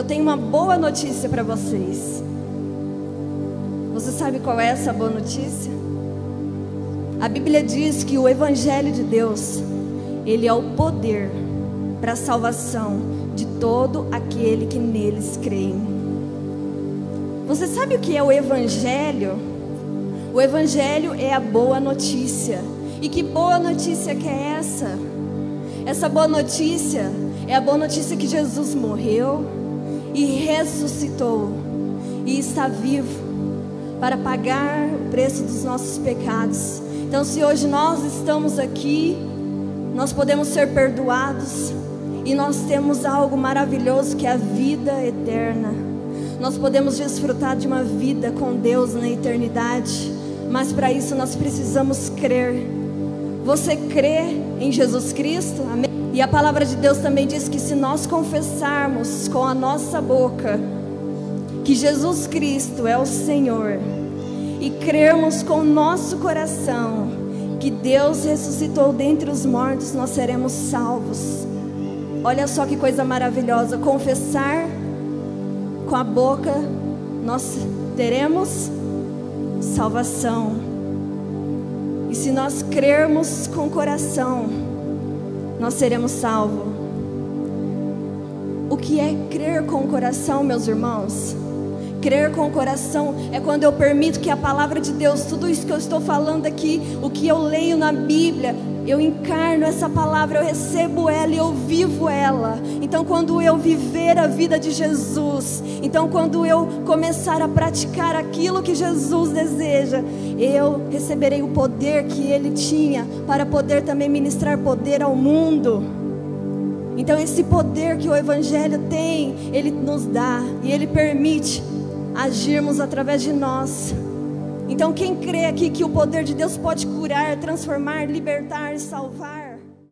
Eu tenho uma boa notícia para vocês. Você sabe qual é essa boa notícia? A Bíblia diz que o evangelho de Deus, ele é o poder para a salvação de todo aquele que neles crê. Você sabe o que é o evangelho? O evangelho é a boa notícia. E que boa notícia que é essa? Essa boa notícia é a boa notícia que Jesus morreu e ressuscitou e está vivo para pagar o preço dos nossos pecados. Então, se hoje nós estamos aqui, nós podemos ser perdoados e nós temos algo maravilhoso que é a vida eterna. Nós podemos desfrutar de uma vida com Deus na eternidade, mas para isso nós precisamos crer. Você crê em Jesus Cristo? Amém? E a palavra de Deus também diz que se nós confessarmos com a nossa boca que Jesus Cristo é o Senhor e crermos com o nosso coração que Deus ressuscitou dentre os mortos, nós seremos salvos. Olha só que coisa maravilhosa, confessar com a boca, nós teremos salvação. E se nós crermos com o coração, nós seremos salvos. O que é crer com o coração, meus irmãos? Crer com o coração é quando eu permito que a palavra de Deus, tudo isso que eu estou falando aqui, o que eu leio na Bíblia, eu encarno essa palavra, eu recebo ela e eu vivo ela. Então, quando eu viver a vida de Jesus, então, quando eu começar a praticar aquilo que Jesus deseja, eu receberei o poder que ele tinha para poder também ministrar poder ao mundo. Então, esse poder que o Evangelho tem, ele nos dá e ele permite agirmos através de nós. Então, quem crê aqui que o poder de Deus pode curar, transformar, libertar, salvar,